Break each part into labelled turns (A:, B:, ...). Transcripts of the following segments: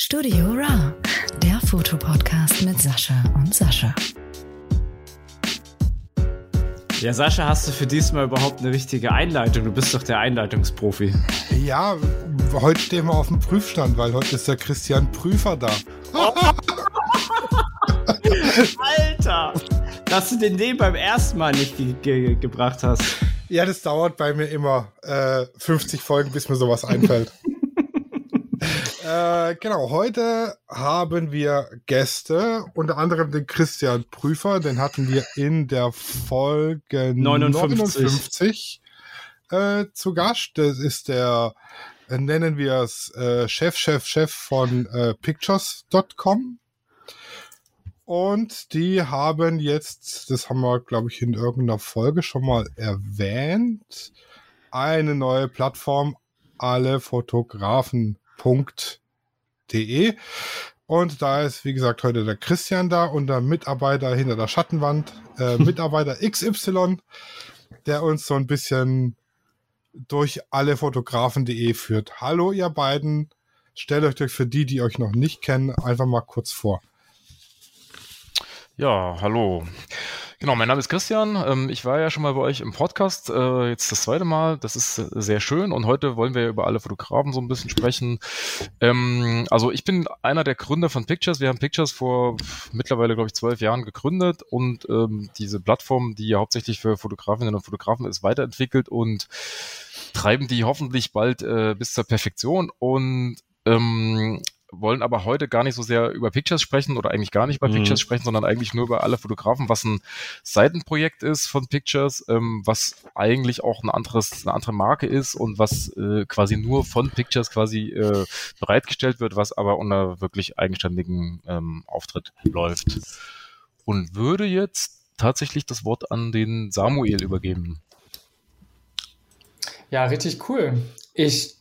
A: Studio Ra, der Fotopodcast mit Sascha und Sascha.
B: Ja, Sascha, hast du für diesmal überhaupt eine richtige Einleitung? Du bist doch der Einleitungsprofi.
C: Ja, heute stehen wir auf dem Prüfstand, weil heute ist der Christian Prüfer da.
B: Alter! Dass du den den beim ersten Mal nicht ge ge gebracht hast.
C: Ja, das dauert bei mir immer äh, 50 Folgen, bis mir sowas einfällt. äh, genau, heute haben wir Gäste, unter anderem den Christian Prüfer, den hatten wir in der Folge 59, 59 äh, zu Gast. Das ist der, äh, nennen wir es, äh, Chef, Chef, Chef von äh, Pictures.com. Und die haben jetzt, das haben wir, glaube ich, in irgendeiner Folge schon mal erwähnt, eine neue Plattform, allefotografen.de. Und da ist, wie gesagt, heute der Christian da und der Mitarbeiter hinter der Schattenwand, äh, Mitarbeiter XY, der uns so ein bisschen durch allefotografen.de führt. Hallo, ihr beiden. Stellt euch für die, die euch noch nicht kennen, einfach mal kurz vor.
D: Ja, hallo. Genau, mein Name ist Christian. Ähm, ich war ja schon mal bei euch im Podcast, äh, jetzt das zweite Mal. Das ist sehr schön und heute wollen wir über alle Fotografen so ein bisschen sprechen. Ähm, also ich bin einer der Gründer von Pictures. Wir haben Pictures vor mittlerweile, glaube ich, zwölf Jahren gegründet und ähm, diese Plattform, die hauptsächlich für Fotografinnen und Fotografen ist, weiterentwickelt und treiben die hoffentlich bald äh, bis zur Perfektion. Und wollen aber heute gar nicht so sehr über Pictures sprechen oder eigentlich gar nicht über mhm. Pictures sprechen, sondern eigentlich nur über alle Fotografen, was ein Seitenprojekt ist von Pictures, ähm, was eigentlich auch ein anderes, eine andere Marke ist und was äh, quasi nur von Pictures quasi äh, bereitgestellt wird, was aber unter wirklich eigenständigen ähm, Auftritt läuft. Und würde jetzt tatsächlich das Wort an den Samuel übergeben.
E: Ja, richtig cool. Ich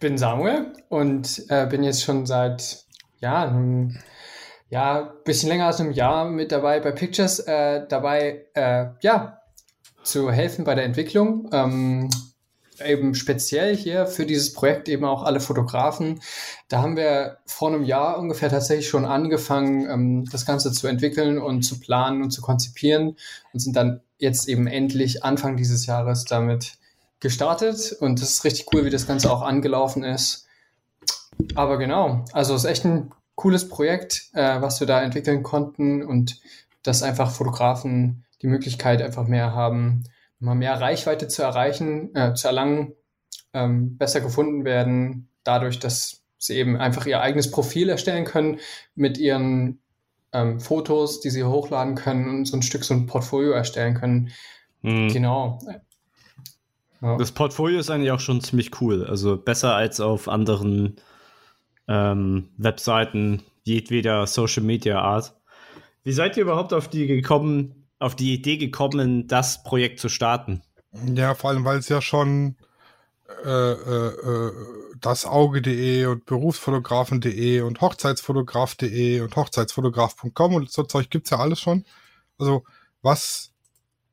E: bin Samuel und äh, bin jetzt schon seit ja, einem ja, bisschen länger als einem Jahr mit dabei bei Pictures, äh, dabei äh, ja, zu helfen bei der Entwicklung. Ähm, eben speziell hier für dieses Projekt eben auch alle Fotografen. Da haben wir vor einem Jahr ungefähr tatsächlich schon angefangen, ähm, das Ganze zu entwickeln und zu planen und zu konzipieren und sind dann jetzt eben endlich Anfang dieses Jahres damit gestartet und das ist richtig cool, wie das Ganze auch angelaufen ist. Aber genau, also es ist echt ein cooles Projekt, äh, was wir da entwickeln konnten und dass einfach Fotografen die Möglichkeit einfach mehr haben, mal mehr Reichweite zu erreichen, äh, zu erlangen, ähm, besser gefunden werden, dadurch, dass sie eben einfach ihr eigenes Profil erstellen können mit ihren ähm, Fotos, die sie hochladen können und so ein Stück so ein Portfolio erstellen können. Mhm. Genau.
B: Ja. Das Portfolio ist eigentlich auch schon ziemlich cool. Also besser als auf anderen ähm, Webseiten jedweder Social Media Art. Wie seid ihr überhaupt auf die gekommen, auf die Idee gekommen, das Projekt zu starten?
C: Ja, vor allem, weil es ja schon äh, äh, äh das Auge.de und Berufsfotografen.de und Hochzeitsfotograf.de und Hochzeitsfotograf.com und so Zeug gibt es ja alles schon. Also, was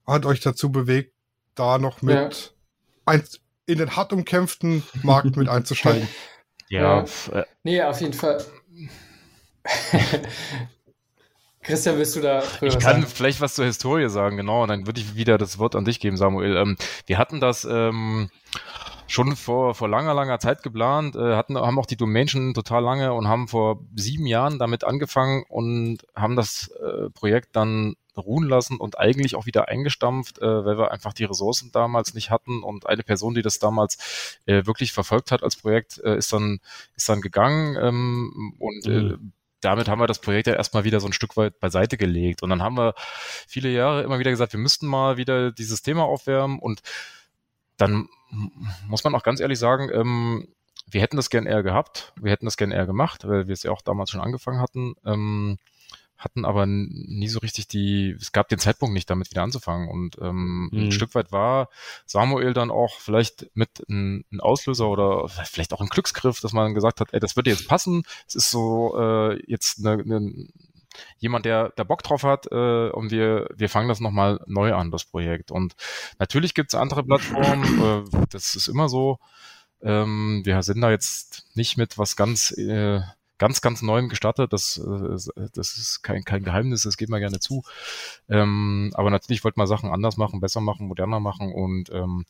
C: hat euch dazu bewegt, da noch mit ein, in den hart umkämpften Markt mit einzusteigen.
E: Ja. ja. Nee, auf jeden Fall. Christian, willst du da
D: Ich kann sagen? vielleicht was zur Historie sagen, genau, und dann würde ich wieder das Wort an dich geben, Samuel. Ähm, wir hatten das ähm, schon vor, vor langer, langer Zeit geplant, äh, hatten, haben auch die Domain schon total lange und haben vor sieben Jahren damit angefangen und haben das äh, Projekt dann ruhen lassen und eigentlich auch wieder eingestampft, äh, weil wir einfach die Ressourcen damals nicht hatten und eine Person, die das damals äh, wirklich verfolgt hat als Projekt, äh, ist dann ist dann gegangen ähm, und äh, mhm. damit haben wir das Projekt ja erstmal wieder so ein Stück weit beiseite gelegt und dann haben wir viele Jahre immer wieder gesagt, wir müssten mal wieder dieses Thema aufwärmen und dann muss man auch ganz ehrlich sagen, ähm, wir hätten das gern eher gehabt, wir hätten das gern eher gemacht, weil wir es ja auch damals schon angefangen hatten. Ähm, hatten aber nie so richtig die, es gab den Zeitpunkt nicht, damit wieder anzufangen. Und ähm, mhm. ein Stück weit war Samuel dann auch vielleicht mit ein, ein, Auslöser oder vielleicht auch ein Glücksgriff, dass man gesagt hat, ey, das würde jetzt passen. Es ist so äh, jetzt eine, eine, jemand, der, der Bock drauf hat äh, und wir, wir fangen das nochmal neu an, das Projekt. Und natürlich gibt es andere Plattformen, äh, das ist immer so. Ähm, wir sind da jetzt nicht mit was ganz äh, ganz, ganz neuem gestartet. Das, äh, das ist kein, kein Geheimnis, das geht mal gerne zu. Ähm, aber natürlich wollte man Sachen anders machen, besser machen, moderner machen und ähm,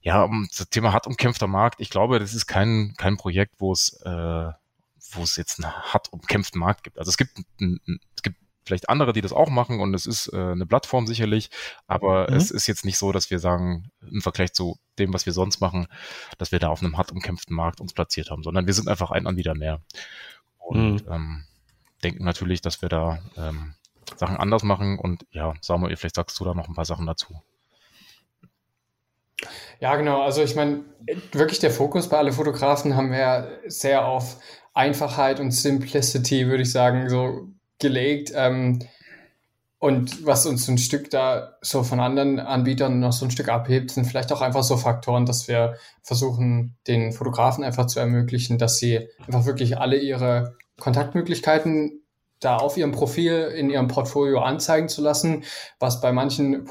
D: ja, um das Thema hart umkämpfter Markt. Ich glaube, das ist kein, kein Projekt, wo es, äh, wo es jetzt einen hart umkämpften Markt gibt. Also es gibt, ein, es gibt vielleicht andere, die das auch machen und es ist äh, eine Plattform sicherlich, aber mhm. es ist jetzt nicht so, dass wir sagen, im Vergleich zu dem, was wir sonst machen, dass wir da auf einem hart umkämpften Markt uns platziert haben, sondern wir sind einfach ein Anbieter mehr und mhm. ähm, denken natürlich, dass wir da ähm, Sachen anders machen und ja, Samuel, vielleicht sagst du da noch ein paar Sachen dazu.
E: Ja, genau. Also ich meine, wirklich der Fokus bei alle Fotografen haben wir ja sehr auf Einfachheit und Simplicity, würde ich sagen, so gelegt. Ähm, und was uns ein Stück da so von anderen Anbietern noch so ein Stück abhebt, sind vielleicht auch einfach so Faktoren, dass wir versuchen, den Fotografen einfach zu ermöglichen, dass sie einfach wirklich alle ihre Kontaktmöglichkeiten da auf ihrem Profil in ihrem Portfolio anzeigen zu lassen, was bei manchen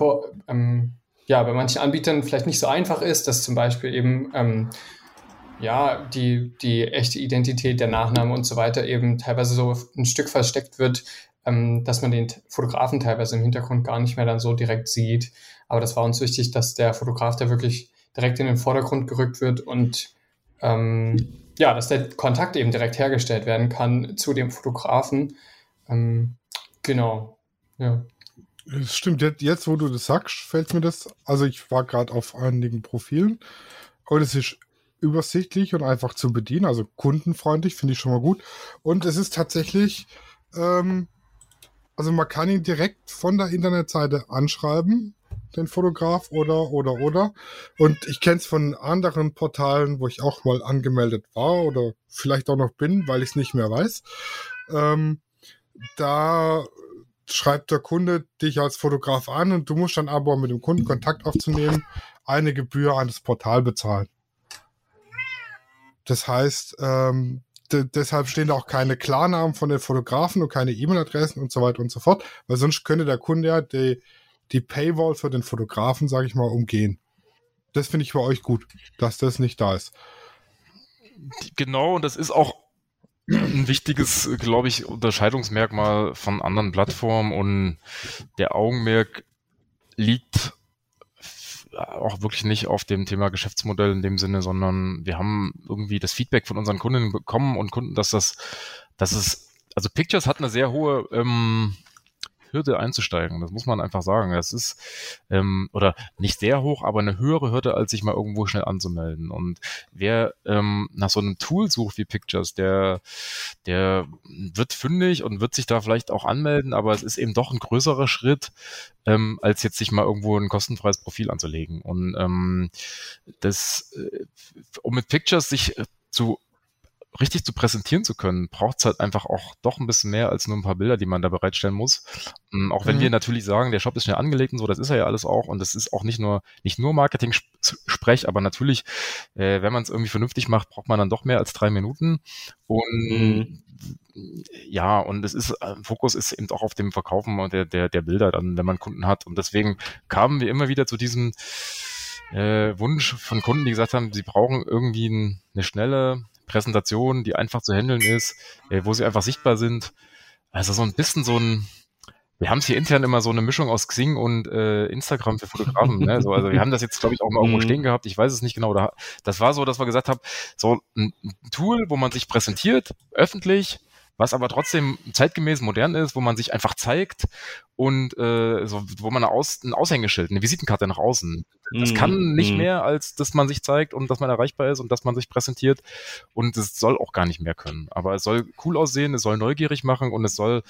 E: ähm, ja bei manchen Anbietern vielleicht nicht so einfach ist, dass zum Beispiel eben ähm, ja, die, die echte Identität, der Nachname und so weiter eben teilweise so ein Stück versteckt wird, ähm, dass man den Fotografen teilweise im Hintergrund gar nicht mehr dann so direkt sieht. Aber das war uns wichtig, dass der Fotograf da wirklich direkt in den Vordergrund gerückt wird und ähm, ja, dass der Kontakt eben direkt hergestellt werden kann zu dem Fotografen. Ähm, genau, ja.
C: Es stimmt, jetzt, wo du das sagst, fällt mir das. Also ich war gerade auf einigen Profilen und es ist übersichtlich und einfach zu bedienen, also kundenfreundlich, finde ich schon mal gut. Und es ist tatsächlich, ähm, also man kann ihn direkt von der Internetseite anschreiben, den Fotograf oder oder oder. Und ich kenne es von anderen Portalen, wo ich auch mal angemeldet war oder vielleicht auch noch bin, weil ich es nicht mehr weiß. Ähm, da schreibt der Kunde dich als Fotograf an und du musst dann aber mit dem Kunden Kontakt aufzunehmen, eine Gebühr an das Portal bezahlen. Das heißt, ähm, deshalb stehen da auch keine Klarnamen von den Fotografen und keine E-Mail-Adressen und so weiter und so fort, weil sonst könnte der Kunde ja die, die Paywall für den Fotografen, sage ich mal, umgehen. Das finde ich bei euch gut, dass das nicht da ist.
D: Genau, und das ist auch ein wichtiges, glaube ich, Unterscheidungsmerkmal von anderen Plattformen und der Augenmerk liegt auch wirklich nicht auf dem Thema Geschäftsmodell in dem Sinne, sondern wir haben irgendwie das Feedback von unseren Kunden bekommen und Kunden, dass das, dass es, also Pictures hat eine sehr hohe ähm, Hürde einzusteigen. Das muss man einfach sagen. Das ist, ähm, oder nicht sehr hoch, aber eine höhere Hürde, als sich mal irgendwo schnell anzumelden. Und wer ähm, nach so einem Tool sucht wie Pictures, der, der wird fündig und wird sich da vielleicht auch anmelden, aber es ist eben doch ein größerer Schritt, ähm, als jetzt sich mal irgendwo ein kostenfreies Profil anzulegen. Und ähm, das, äh, um mit Pictures sich zu richtig zu präsentieren zu können, braucht es halt einfach auch doch ein bisschen mehr als nur ein paar Bilder, die man da bereitstellen muss. Ähm, auch wenn mhm. wir natürlich sagen, der Shop ist schnell angelegt und so, das ist er ja alles auch und das ist auch nicht nur nicht nur Marketing-Sprech, aber natürlich, äh, wenn man es irgendwie vernünftig macht, braucht man dann doch mehr als drei Minuten und mhm. ja, und es ist, äh, Fokus ist eben auch auf dem Verkaufen der, der, der Bilder dann, wenn man Kunden hat und deswegen kamen wir immer wieder zu diesem äh, Wunsch von Kunden, die gesagt haben, sie brauchen irgendwie ein, eine schnelle, Präsentation, die einfach zu handeln ist, äh, wo sie einfach sichtbar sind. Also so ein bisschen so ein, wir haben es hier intern immer so eine Mischung aus Xing und äh, Instagram für Fotografen. ne? so, also wir haben das jetzt, glaube ich, auch mal irgendwo mhm. stehen gehabt. Ich weiß es nicht genau. Da, das war so, dass wir gesagt haben, so ein, ein Tool, wo man sich präsentiert, öffentlich, was aber trotzdem zeitgemäß modern ist, wo man sich einfach zeigt und äh, so, wo man Aus, ein Aushängeschild, eine Visitenkarte nach außen. Das mm, kann nicht mm. mehr, als dass man sich zeigt und dass man erreichbar ist und dass man sich präsentiert. Und es soll auch gar nicht mehr können. Aber es soll cool aussehen, es soll neugierig machen und es soll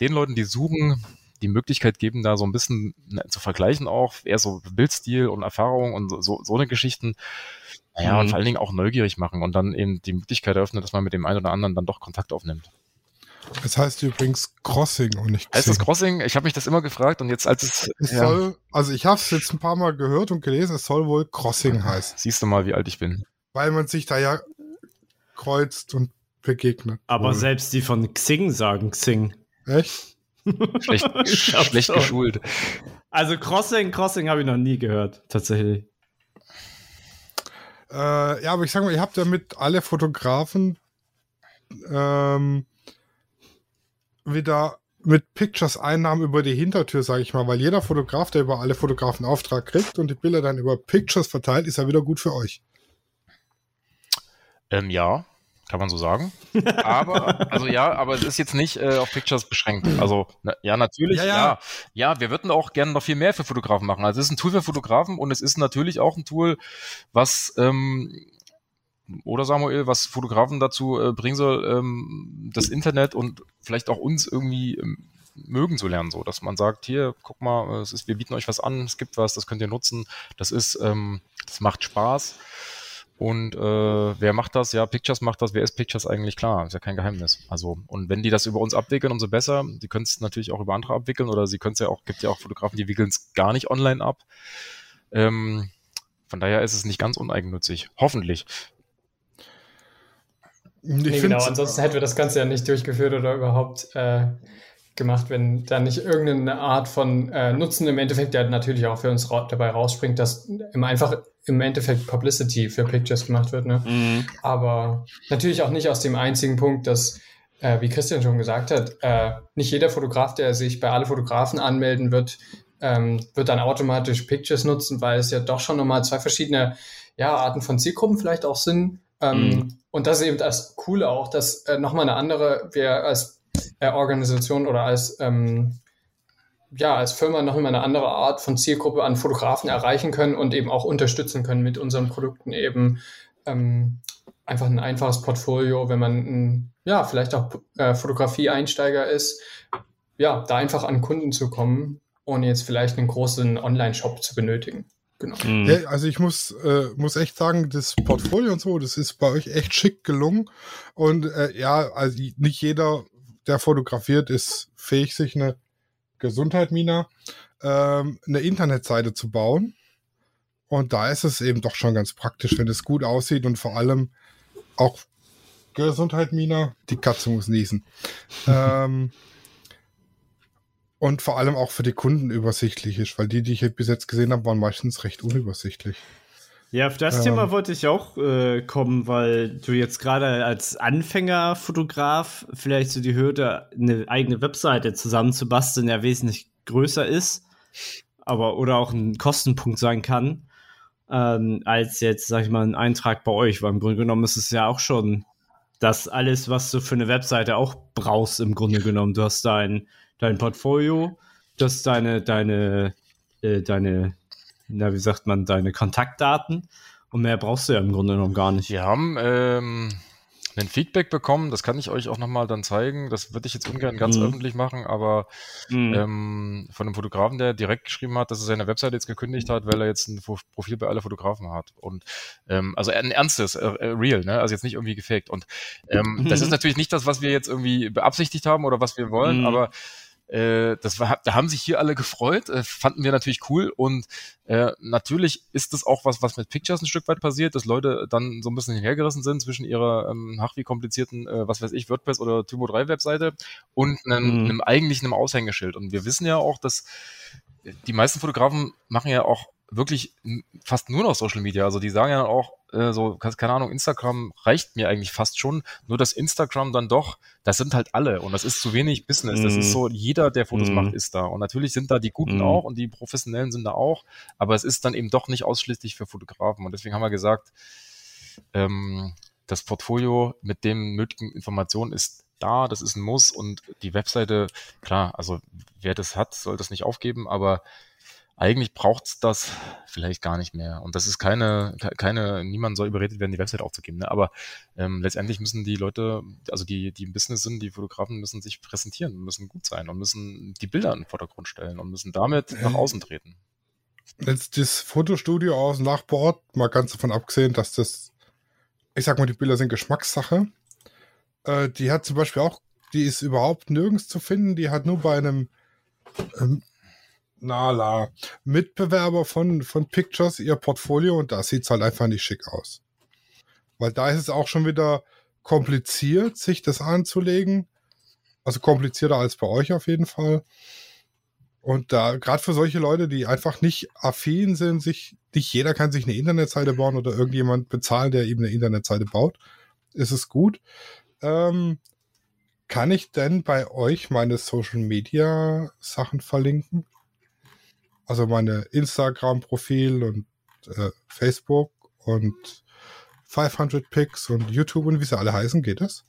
D: den Leuten, die suchen, die Möglichkeit geben, da so ein bisschen ne, zu vergleichen auch, eher so Bildstil und Erfahrung und so, so eine Geschichten. Naja, mhm. und vor allen Dingen auch neugierig machen und dann eben die Möglichkeit eröffnen, dass man mit dem einen oder anderen dann doch Kontakt aufnimmt.
C: Es heißt übrigens Crossing und nicht
D: Xing. Heißt es Crossing? Ich habe mich das immer gefragt und jetzt als es...
C: es ja. soll, also ich habe es jetzt ein paar Mal gehört und gelesen, es soll wohl Crossing heißen.
D: Siehst du mal, wie alt ich bin.
C: Weil man sich da ja kreuzt und begegnet.
B: Aber wohl. selbst die von Xing sagen Xing.
C: Echt?
D: Schlecht, schlecht geschult.
B: Also Crossing, Crossing habe ich noch nie gehört, tatsächlich.
C: Äh, ja, aber ich sag mal, ihr habt damit alle Fotografen ähm, wieder mit Pictures Einnahmen über die Hintertür, sage ich mal, weil jeder Fotograf, der über alle Fotografen Auftrag kriegt und die Bilder dann über Pictures verteilt, ist ja wieder gut für euch.
D: Ähm, ja, kann man so sagen. Aber, also ja, aber es ist jetzt nicht äh, auf Pictures beschränkt. Also, na, ja, natürlich, ja, ja. ja, ja. wir würden auch gerne noch viel mehr für Fotografen machen. Also es ist ein Tool für Fotografen und es ist natürlich auch ein Tool, was ähm, oder Samuel, was Fotografen dazu äh, bringen soll, ähm, das Internet und vielleicht auch uns irgendwie ähm, mögen zu lernen, so dass man sagt, hier, guck mal, es ist, wir bieten euch was an, es gibt was, das könnt ihr nutzen, das ist, ähm, das macht Spaß. Und äh, wer macht das? Ja, Pictures macht das. Wer ist Pictures eigentlich? Klar, ist ja kein Geheimnis. Also, und wenn die das über uns abwickeln, umso besser. Die können es natürlich auch über andere abwickeln oder sie können es ja auch, gibt ja auch Fotografen, die wickeln es gar nicht online ab. Ähm, von daher ist es nicht ganz uneigennützig. Hoffentlich.
E: Nee, genau, ansonsten hätten wir das Ganze ja nicht durchgeführt oder überhaupt äh, gemacht, wenn da nicht irgendeine Art von äh, Nutzen im Endeffekt, der natürlich auch für uns ra dabei rausspringt, dass im einfach im Endeffekt Publicity für Pictures gemacht wird. Ne? Mhm. Aber natürlich auch nicht aus dem einzigen Punkt, dass, äh, wie Christian schon gesagt hat, äh, nicht jeder Fotograf, der sich bei alle Fotografen anmelden wird, ähm, wird dann automatisch Pictures nutzen, weil es ja doch schon nochmal zwei verschiedene ja, Arten von Zielgruppen vielleicht auch sind. Ähm, mhm. Und das ist eben das Coole auch, dass äh, nochmal eine andere, wir als äh, Organisation oder als, ähm, ja, als Firma nochmal eine andere Art von Zielgruppe an Fotografen erreichen können und eben auch unterstützen können mit unseren Produkten eben ähm, einfach ein einfaches Portfolio, wenn man ein, ja, vielleicht auch äh, Fotografie-Einsteiger ist, ja, da einfach an Kunden zu kommen, ohne jetzt vielleicht einen großen Online-Shop zu benötigen.
C: Genau. Mhm. Also ich muss, äh, muss echt sagen, das Portfolio und so, das ist bei euch echt schick gelungen. Und äh, ja, also nicht jeder, der fotografiert, ist fähig, sich eine Gesundheit, Mina, ähm, eine Internetseite zu bauen. Und da ist es eben doch schon ganz praktisch, wenn es gut aussieht und vor allem auch Gesundheit, Mina, die Katze muss niesen. ähm, und vor allem auch für die Kunden übersichtlich ist, weil die, die ich bis jetzt gesehen habe, waren meistens recht unübersichtlich.
B: Ja, auf das ähm, Thema wollte ich auch äh, kommen, weil du jetzt gerade als Anfängerfotograf vielleicht so die Hürde, eine eigene Webseite zusammenzubasteln, ja wesentlich größer ist, aber oder auch ein Kostenpunkt sein kann, ähm, als jetzt, sag ich mal, ein Eintrag bei euch, weil im Grunde genommen ist es ja auch schon das alles, was du für eine Webseite auch brauchst, im Grunde genommen. Du hast dein dein Portfolio, das deine, deine, äh, deine, na, wie sagt man, deine Kontaktdaten. Und mehr brauchst du ja im Grunde genommen gar nicht.
D: Wir haben ähm, ein Feedback bekommen, das kann ich euch auch nochmal dann zeigen. Das würde ich jetzt ungern ganz mhm. öffentlich machen, aber mhm. ähm, von einem Fotografen, der direkt geschrieben hat, dass er seine Webseite jetzt gekündigt hat, weil er jetzt ein Profil bei alle Fotografen hat. Und ähm, also ein ernstes, äh, äh, real, ne? Also jetzt nicht irgendwie gefaked. Und ähm, das ist natürlich nicht das, was wir jetzt irgendwie beabsichtigt haben oder was wir wollen, mhm. aber äh, das war, da haben sich hier alle gefreut, äh, fanden wir natürlich cool und äh, natürlich ist das auch was, was mit Pictures ein Stück weit passiert, dass Leute dann so ein bisschen hinhergerissen sind zwischen ihrer ähm, ach wie komplizierten, äh, was weiß ich, WordPress oder Typo 3 Webseite und einem, mhm. einem eigentlichen einem Aushängeschild. Und wir wissen ja auch, dass die meisten Fotografen machen ja auch wirklich fast nur noch Social Media. Also die sagen ja auch, äh, so, keine Ahnung, Instagram reicht mir eigentlich fast schon. Nur dass Instagram dann doch, das sind halt alle und das ist zu wenig Business. Das ist mhm. so, jeder, der Fotos mm. macht, ist da. Und natürlich sind da die Guten mm. auch und die Professionellen sind da auch, aber es ist dann eben doch nicht ausschließlich für Fotografen. Und deswegen haben wir gesagt, ähm, das Portfolio mit den nötigen Informationen ist da, das ist ein Muss und die Webseite, klar, also wer das hat, soll das nicht aufgeben, aber eigentlich braucht es das vielleicht gar nicht mehr. Und das ist keine, keine, niemand soll überredet werden, die Website aufzugeben. Ne? Aber ähm, letztendlich müssen die Leute, also die, die im Business sind, die Fotografen müssen sich präsentieren, müssen gut sein und müssen die Bilder in den Vordergrund stellen und müssen damit nach ähm, außen treten.
C: Jetzt das Fotostudio aus dem Nachbarort, mal ganz davon abgesehen, dass das, ich sag mal, die Bilder sind Geschmackssache. Äh, die hat zum Beispiel auch, die ist überhaupt nirgends zu finden, die hat nur bei einem ähm, Nala, Mitbewerber von, von Pictures, ihr Portfolio und da sieht es halt einfach nicht schick aus. Weil da ist es auch schon wieder kompliziert, sich das anzulegen. Also komplizierter als bei euch auf jeden Fall. Und da, gerade für solche Leute, die einfach nicht affin sind, sich, nicht jeder kann sich eine Internetseite bauen oder irgendjemand bezahlen, der eben eine Internetseite baut, ist es gut. Ähm, kann ich denn bei euch meine Social Media Sachen verlinken? Also meine Instagram-Profil und äh, Facebook und 500 Pics und YouTube und wie sie alle heißen, geht das?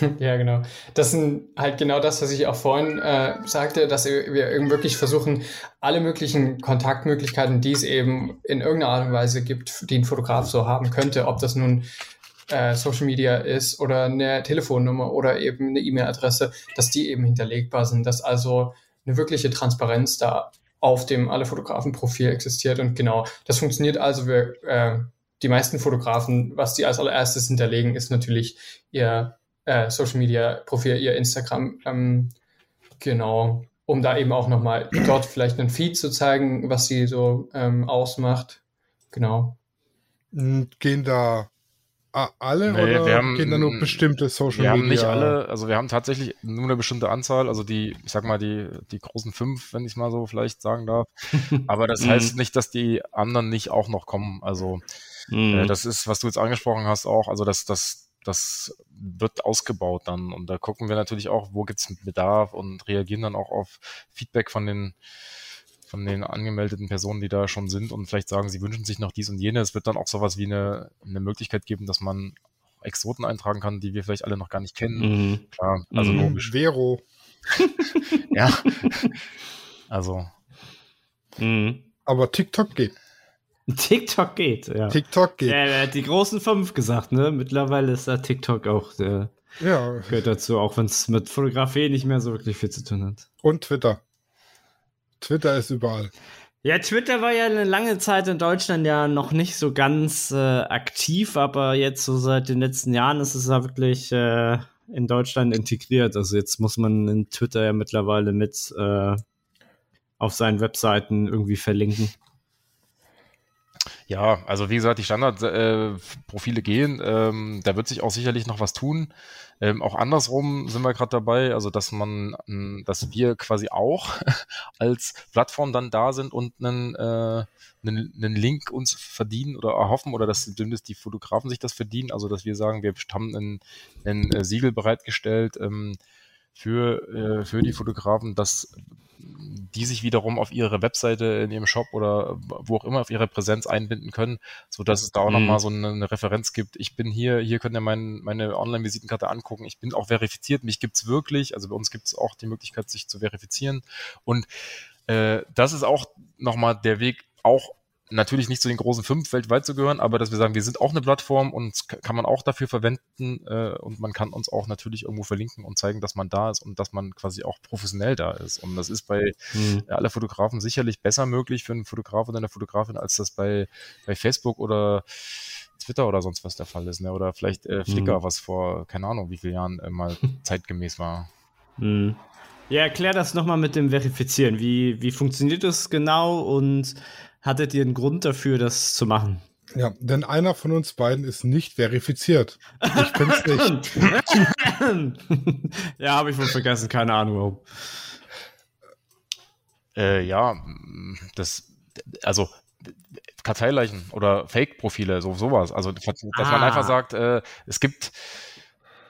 E: Ja, genau. Das sind halt genau das, was ich auch vorhin äh, sagte, dass wir wirklich versuchen, alle möglichen Kontaktmöglichkeiten, die es eben in irgendeiner Art und Weise gibt, die ein Fotograf so haben könnte, ob das nun äh, Social Media ist oder eine Telefonnummer oder eben eine E-Mail-Adresse, dass die eben hinterlegbar sind, dass also eine wirkliche Transparenz da auf dem alle Fotografen-Profil existiert und genau, das funktioniert also. Wir, äh, die meisten Fotografen, was die als allererstes hinterlegen, ist natürlich ihr äh, Social Media Profil, ihr Instagram. Ähm, genau, um da eben auch nochmal dort vielleicht einen Feed zu zeigen, was sie so ähm, ausmacht. Genau.
C: Gehen da alle
D: nee,
C: oder
D: wir haben,
C: gehen da nur bestimmte Social
D: wir
C: Media?
D: Wir haben nicht alle, also wir haben tatsächlich nur eine bestimmte Anzahl, also die, ich sag mal, die, die großen fünf, wenn ich mal so vielleicht sagen darf. Aber das heißt nicht, dass die anderen nicht auch noch kommen. Also äh, das ist, was du jetzt angesprochen hast, auch, also das, das, das wird ausgebaut dann. Und da gucken wir natürlich auch, wo gibt's Bedarf und reagieren dann auch auf Feedback von den von den angemeldeten Personen, die da schon sind und vielleicht sagen, sie wünschen sich noch dies und jenes. Es wird dann auch sowas wie eine, eine Möglichkeit geben, dass man Exoten eintragen kann, die wir vielleicht alle noch gar nicht kennen.
B: Mhm.
D: Klar, also
B: Mhm.
D: logisch.
C: Vero.
D: Ja. Also,
B: Mhm.
C: Aber TikTok geht.
B: TikTok geht, ja.
C: TikTok geht.
B: Ja, er hat die großen fünf gesagt, ne? Mittlerweile ist da TikTok auch, äh,
C: Ja.
B: gehört dazu, auch wenn es mit Fotografie nicht mehr so wirklich viel zu tun hat.
C: Und Twitter. Twitter ist überall.
B: Ja, Twitter war ja eine lange Zeit in Deutschland ja noch nicht so ganz äh, aktiv, aber jetzt so seit den letzten Jahren ist es ja wirklich äh, in Deutschland integriert. Also jetzt muss man in Twitter ja mittlerweile mit äh, auf seinen Webseiten irgendwie verlinken.
D: Ja, also wie gesagt, die Standardprofile äh, gehen. Ähm, da wird sich auch sicherlich noch was tun. Ähm, auch andersrum sind wir gerade dabei, also dass man, ähm, dass wir quasi auch als Plattform dann da sind und einen, äh, einen, einen Link uns verdienen oder erhoffen oder dass zumindest die Fotografen sich das verdienen. Also dass wir sagen, wir haben ein, ein äh, Siegel bereitgestellt ähm, für, äh, für die Fotografen, dass die sich wiederum auf ihre Webseite in ihrem Shop oder wo auch immer auf ihre Präsenz einbinden können, so dass es da auch
B: Mhm.
D: nochmal so eine, eine Referenz gibt. Ich bin hier, hier könnt ihr mein, meine Online-Visitenkarte angucken. Ich bin auch verifiziert. Mich gibt's wirklich. Also bei uns gibt's auch die Möglichkeit, sich zu verifizieren. Und äh, das ist auch nochmal der Weg, auch natürlich nicht zu den großen fünf weltweit zu gehören, aber dass wir sagen, wir sind auch eine Plattform und kann man auch dafür verwenden äh, und man kann uns auch natürlich irgendwo verlinken und zeigen, dass man da ist und dass man quasi auch professionell da ist. Und das ist bei
B: Mhm.
D: alle Fotografen sicherlich besser möglich für einen Fotograf oder eine Fotografin, als das bei, bei Facebook oder Twitter oder sonst was der Fall ist. Ne? Oder vielleicht äh, Flickr,
B: Mhm.
D: was vor, keine Ahnung, wie vielen Jahren äh, mal zeitgemäß war.
B: Mhm. Ja, erklär das nochmal mit dem Verifizieren. Wie, wie funktioniert das genau und hattet ihr einen Grund dafür, das zu machen?
C: Ja, denn einer von uns beiden ist nicht verifiziert. Ich bin's nicht.
B: ja, habe ich wohl vergessen, keine Ahnung warum.
D: Äh, ja, das, also Karteileichen oder Fake-Profile, so sowas. Also, dass man
B: Ah.
D: einfach sagt, äh, es gibt,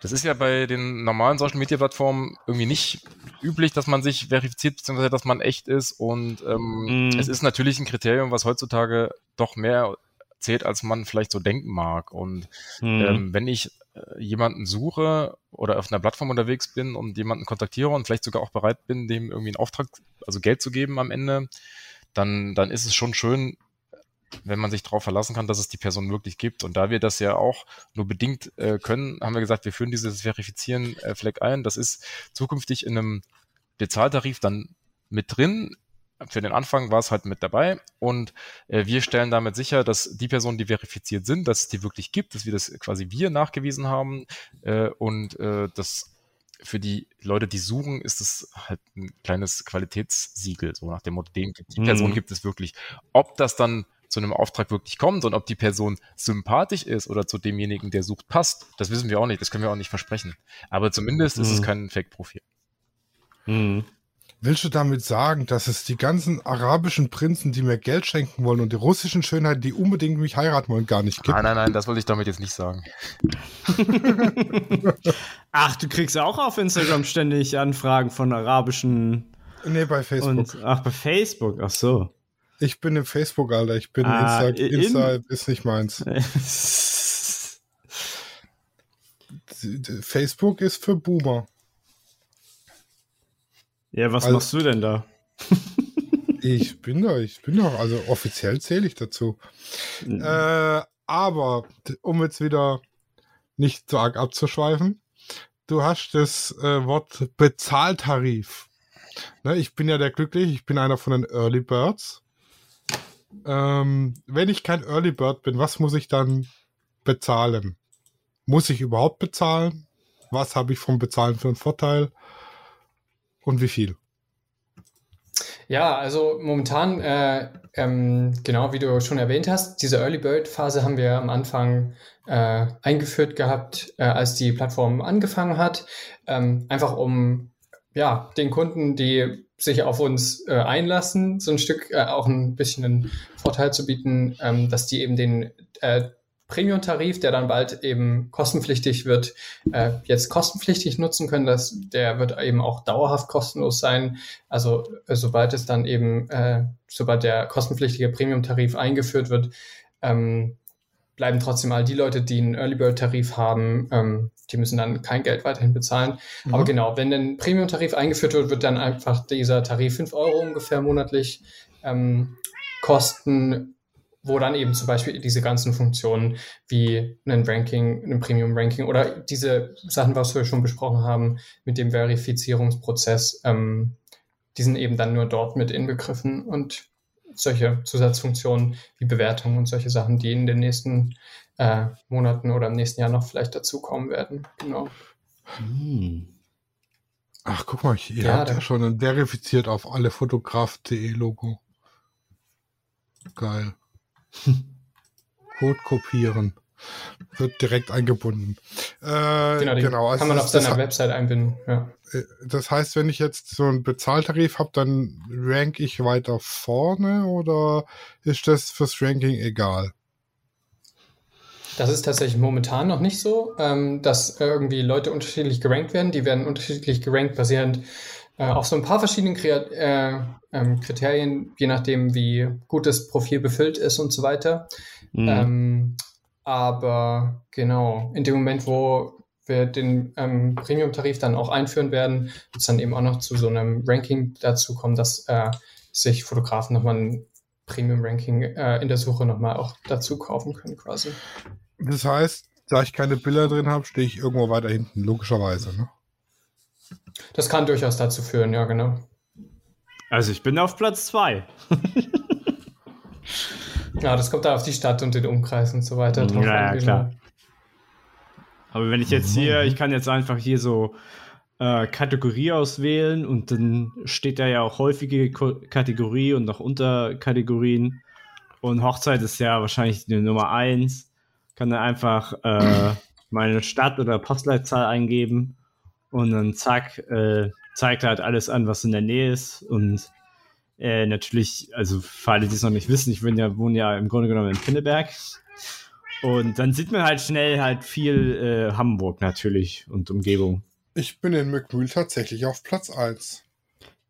D: das ist ja bei den normalen Social-Media-Plattformen irgendwie nicht üblich, dass man sich verifiziert, beziehungsweise dass man echt ist. Und ähm,
B: Mhm.
D: es ist natürlich ein Kriterium, was heutzutage doch mehr zählt, als man vielleicht so denken mag. Und
B: Mhm.
D: ähm, wenn ich äh, jemanden suche oder auf einer Plattform unterwegs bin und jemanden kontaktiere und vielleicht sogar auch bereit bin, dem irgendwie einen Auftrag, also Geld zu geben am Ende, dann, dann ist es schon schön, wenn man sich darauf verlassen kann, dass es die Person wirklich gibt. Und da wir das ja auch nur bedingt äh, können, haben wir gesagt, wir führen dieses Verifizieren äh, ein. Das ist zukünftig in einem Bezahltarif dann mit drin. Für den Anfang war es halt mit dabei und äh, wir stellen damit sicher, dass die Personen, die verifiziert sind, dass es die wirklich gibt, dass wir das quasi wir nachgewiesen haben äh, und äh, das für die Leute, die suchen, ist es halt ein kleines Qualitätssiegel, so nach dem Motto, den, die
B: Mhm.
D: Person gibt es wirklich. Ob das dann zu einem Auftrag wirklich kommt und ob die Person sympathisch ist oder zu demjenigen, der sucht, passt, das wissen wir auch nicht, das können wir auch nicht versprechen. Aber zumindest ist es
B: Mhm.
D: kein Fake-Profil.
B: Mhm.
C: Willst du damit sagen, dass es die ganzen arabischen Prinzen, die mir Geld schenken wollen und die russischen Schönheiten, die unbedingt mich heiraten wollen, gar nicht gibt?
D: Nein, nein, nein, das wollte ich damit jetzt nicht sagen.
B: ach, du kriegst auch auf Instagram ständig Anfragen von arabischen.
C: Nee, bei Facebook. Und,
B: ach, bei Facebook, ach so.
C: Ich bin im Facebook, Alter. Ich bin ah, Insta, Insta ist nicht meins. Facebook ist für Boomer.
B: Ja, was also, machst du denn da?
C: ich bin da, ich bin doch, also offiziell zähle ich dazu. Mhm. Äh, aber, um jetzt wieder nicht so arg abzuschweifen, du hast das äh, Wort Bezahltarif. Ne, ich bin ja der glücklich, ich bin einer von den Early Birds. Ähm, wenn ich kein Early Bird bin, was muss ich dann bezahlen? Muss ich überhaupt bezahlen? Was habe ich vom Bezahlen für einen Vorteil? und wie viel?
E: Ja, also momentan, äh, ähm, genau wie du schon erwähnt hast, diese Early Bird Phase haben wir am Anfang äh, eingeführt gehabt, äh, als die Plattform angefangen hat, ähm, einfach um ja den Kunden, die sich auf uns äh, einlassen, so ein Stück äh, auch ein bisschen einen Vorteil zu bieten, ähm, dass die eben den äh, Premium-Tarif, der dann bald eben kostenpflichtig wird, äh, jetzt kostenpflichtig nutzen können. Das, der wird eben auch dauerhaft kostenlos sein. Also äh, sobald es dann eben, äh, sobald der kostenpflichtige Premium-Tarif eingeführt wird, ähm, bleiben trotzdem all die Leute, die einen Early Bird Tarif haben, ähm, die müssen dann kein Geld weiterhin bezahlen. Mhm. Aber genau, wenn ein Premium-Tarif eingeführt wird, wird dann einfach dieser Tarif 5 Euro ungefähr monatlich ähm, kosten wo dann eben zum Beispiel diese ganzen Funktionen wie ein Ranking, ein Premium-Ranking oder diese Sachen, was wir schon besprochen haben, mit dem Verifizierungsprozess, ähm, die sind eben dann nur dort mit inbegriffen und solche Zusatzfunktionen wie Bewertungen und solche Sachen, die in den nächsten äh, Monaten oder im nächsten Jahr noch vielleicht dazukommen werden. Genau. Hm.
C: Ach, guck mal, ihr ja, habt ja schon verifiziert auf alle Fotograf.de Logo. Geil. Code kopieren. Wird direkt eingebunden.
E: Äh, genau, genau also kann man auf seiner Website einbinden. Ja.
C: Äh, das heißt, wenn ich jetzt so einen Bezahltarif habe, dann rank ich weiter vorne oder ist das fürs Ranking egal?
E: Das ist tatsächlich momentan noch nicht so, ähm, dass irgendwie Leute unterschiedlich gerankt werden. Die werden unterschiedlich gerankt basierend äh, auf so ein paar verschiedenen Kreat äh, ähm, Kriterien, je nachdem, wie gut das Profil befüllt ist und so weiter. Mhm. Ähm, aber genau, in dem Moment, wo wir den ähm, Premium-Tarif dann auch einführen werden, wird es dann eben auch noch zu so einem Ranking dazu kommen, dass äh, sich Fotografen nochmal ein Premium-Ranking äh, in der Suche nochmal auch dazu kaufen können quasi.
C: Das heißt, da ich keine Bilder drin habe, stehe ich irgendwo weiter hinten, logischerweise. Ne?
E: Das kann durchaus dazu führen, ja, genau.
B: Also ich bin auf Platz 2.
E: ja, das kommt da auf die Stadt und den Umkreis und so weiter
B: drauf ja, an. Ja, klar. Aber wenn ich jetzt hier, ich kann jetzt einfach hier so äh, Kategorie auswählen und dann steht da ja auch häufige Ko Kategorie und noch Unterkategorien. Und Hochzeit ist ja wahrscheinlich die Nummer 1. Kann dann einfach äh, meine Stadt oder Postleitzahl eingeben und dann zack, äh, zeigt halt alles an, was in der Nähe ist. Und äh, natürlich, also für alle, die es noch nicht wissen, ich ja, wohne ja im Grunde genommen in Pinneberg. Und dann sieht man halt schnell halt viel äh, Hamburg natürlich und Umgebung.
C: Ich bin in McMühl tatsächlich auf Platz 1.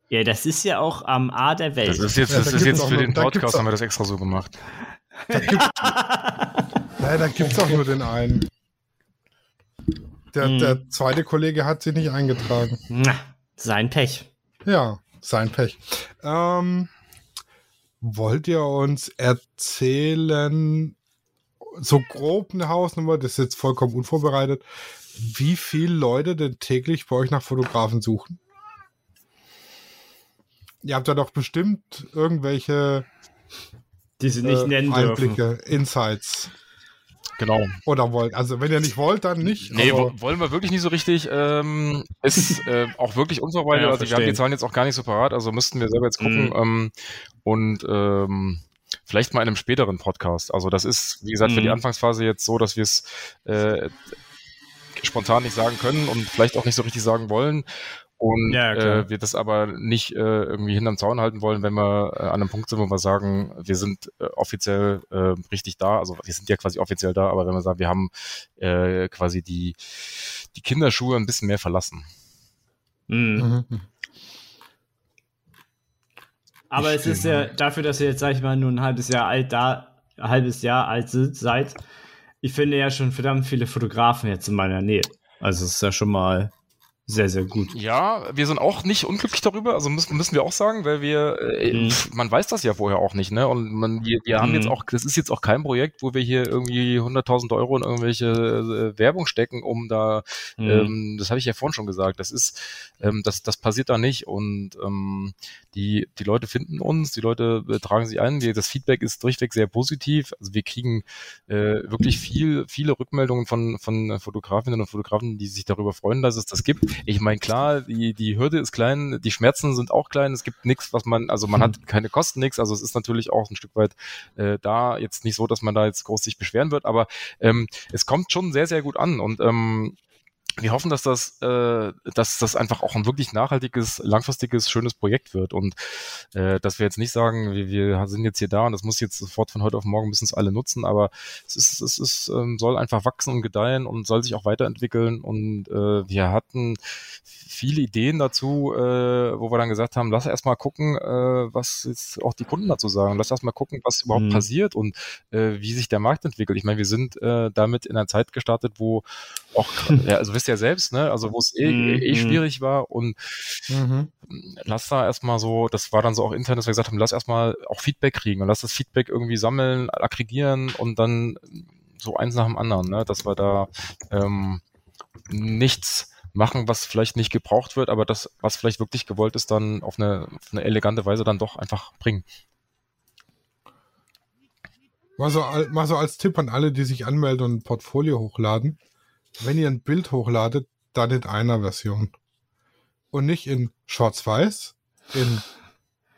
B: Ja, das ist ja auch am A der Welt.
D: Das ist jetzt, das ja, ist jetzt für nur, den Podcast, haben wir das extra so gemacht.
C: Da gibt es auch nur den einen. Der, hm. der zweite Kollege hat sich nicht eingetragen.
B: Na, sein Pech.
C: Ja, sein Pech. Ähm, wollt ihr uns erzählen, so grob eine Hausnummer, das ist jetzt vollkommen unvorbereitet, wie viele Leute denn täglich bei euch nach Fotografen suchen? Ihr habt ja doch bestimmt irgendwelche
B: die sie nicht äh, nennen Einblicke,
C: dürfen. Insights.
D: Genau.
C: Oder wollt. Also wenn ihr nicht wollt, dann nicht.
D: Nee, wollen wir wirklich nicht so richtig. Ähm, ist äh, auch wirklich unvorbereitet. Ja, also wir haben die Zahlen jetzt auch gar nicht so parat, also müssten wir selber jetzt gucken. Mhm. Ähm, und ähm, vielleicht mal in einem späteren Podcast. Also das ist, wie gesagt, für die mhm. Anfangsphase jetzt so, dass wir es äh, spontan nicht sagen können und vielleicht auch nicht so richtig sagen wollen. Und ja, äh, wir das aber nicht äh, irgendwie hinterm Zaun halten wollen, wenn wir äh, an einem Punkt sind, wo wir sagen, wir sind äh, offiziell äh, richtig da, also wir sind ja quasi offiziell da, aber wenn wir sagen, wir haben äh, quasi die, die Kinderschuhe ein bisschen mehr verlassen. Mhm.
B: Mhm. Aber ich es ist ja dafür, dass ihr jetzt, sag ich mal, nur ein halbes Jahr alt da, ein halbes Jahr alt seid, ich finde ja schon verdammt viele Fotografen jetzt in meiner Nähe. Also es ist ja schon mal sehr, sehr gut.
D: Ja, wir sind auch nicht unglücklich darüber, also müssen, müssen wir auch sagen, weil wir, äh, mhm. man weiß das ja vorher auch nicht, ne? Und man, wir, wir haben mhm. jetzt auch, das ist jetzt auch kein Projekt, wo wir hier irgendwie 100.000 Euro in irgendwelche äh, Werbung stecken, um da, mhm. ähm, das habe ich ja vorhin schon gesagt, das ist, ähm, das, das passiert da nicht und ähm, die, die Leute finden uns, die Leute äh, tragen sich ein, wir, das Feedback ist durchweg sehr positiv, also wir kriegen äh, wirklich viel, viele Rückmeldungen von, von Fotografinnen und Fotografen, die sich darüber freuen, dass es das gibt ich meine, klar, die, die Hürde ist klein, die Schmerzen sind auch klein, es gibt nichts, was man, also man hat hm. keine Kosten, nichts, also es ist natürlich auch ein Stück weit äh, da, jetzt nicht so, dass man da jetzt groß sich beschweren wird, aber ähm, es kommt schon sehr, sehr gut an. Und ähm, wir hoffen, dass das, äh, dass das einfach auch ein wirklich nachhaltiges, langfristiges, schönes Projekt wird und äh, dass wir jetzt nicht sagen, wir, wir sind jetzt hier da und das muss jetzt sofort von heute auf morgen müssen es alle nutzen, aber es ist, es ist, ähm, soll einfach wachsen und gedeihen und soll sich auch weiterentwickeln und äh, wir hatten viele Ideen dazu, äh, wo wir dann gesagt haben, lass erst mal gucken, äh, was jetzt auch die Kunden dazu sagen, lass erst mal gucken, was überhaupt mhm. passiert und äh, wie sich der Markt entwickelt. Ich meine, wir sind äh, damit in einer Zeit gestartet, wo auch, ja, also wisst ihr ja selbst, ne? Also wo es eh, mhm. eh schwierig war und mhm. lass da erstmal so, das war dann so auch intern, dass wir gesagt haben, lass erstmal auch Feedback kriegen und lass das Feedback irgendwie sammeln, aggregieren und dann so eins nach dem anderen, ne? Dass wir da ähm, nichts machen, was vielleicht nicht gebraucht wird, aber das, was vielleicht wirklich gewollt ist, dann auf eine, auf eine elegante Weise dann doch einfach bringen.
C: Mal so, mal so als Tipp an alle, die sich anmelden und ein Portfolio hochladen wenn ihr ein Bild hochladet, dann in einer Version. Und nicht in Schwarz-Weiß, in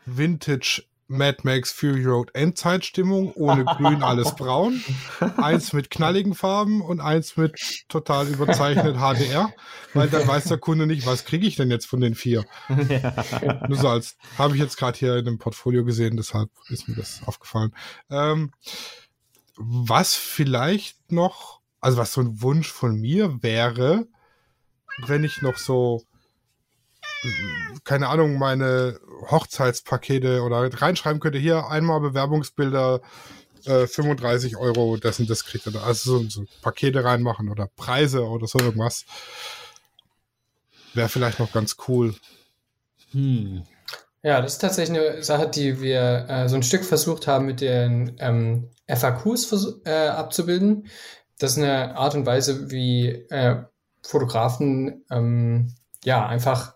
C: Vintage Mad Max Fury Road Endzeitstimmung, ohne grün, alles braun. Eins mit knalligen Farben und eins mit total überzeichnet HDR, weil dann weiß der Kunde nicht, was kriege ich denn jetzt von den vier. Ja. Nur so als, habe ich jetzt gerade hier in dem Portfolio gesehen, deshalb ist mir das aufgefallen. Ähm, was vielleicht noch also was so ein Wunsch von mir wäre, wenn ich noch so, keine Ahnung, meine Hochzeitspakete oder reinschreiben könnte, hier einmal Bewerbungsbilder, äh, 35 Euro, das und das kriegt er. Also so, so Pakete reinmachen oder Preise oder so irgendwas. Wäre vielleicht noch ganz cool.
E: Hm. Ja, das ist tatsächlich eine Sache, die wir äh, so ein Stück versucht haben, mit den ähm, FAQs äh, abzubilden das ist eine Art und Weise, wie äh, Fotografen ähm, ja einfach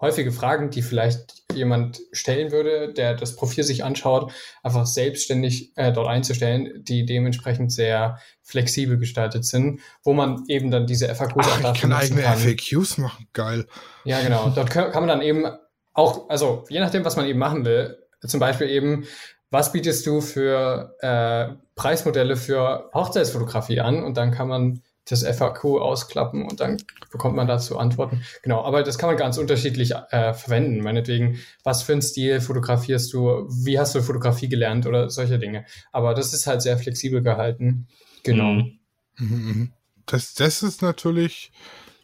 E: häufige Fragen, die vielleicht jemand stellen würde, der das Profil sich anschaut, einfach selbstständig äh, dort einzustellen, die dementsprechend sehr flexibel gestaltet sind, wo man eben dann diese FAQs
C: Ach, auch ich kann eigene kann. FAQs machen, geil.
E: Ja, genau. Dort kann, kann man dann eben auch, also je nachdem, was man eben machen will, zum Beispiel eben was bietest du für äh, Preismodelle für Hochzeitsfotografie an? Und dann kann man das FAQ ausklappen und dann bekommt man dazu Antworten. Genau, aber das kann man ganz unterschiedlich äh, verwenden. Meinetwegen, was für einen Stil fotografierst du? Wie hast du Fotografie gelernt oder solche Dinge? Aber das ist halt sehr flexibel gehalten. Genau. Mhm.
C: mhm, mhm. Das, das ist natürlich,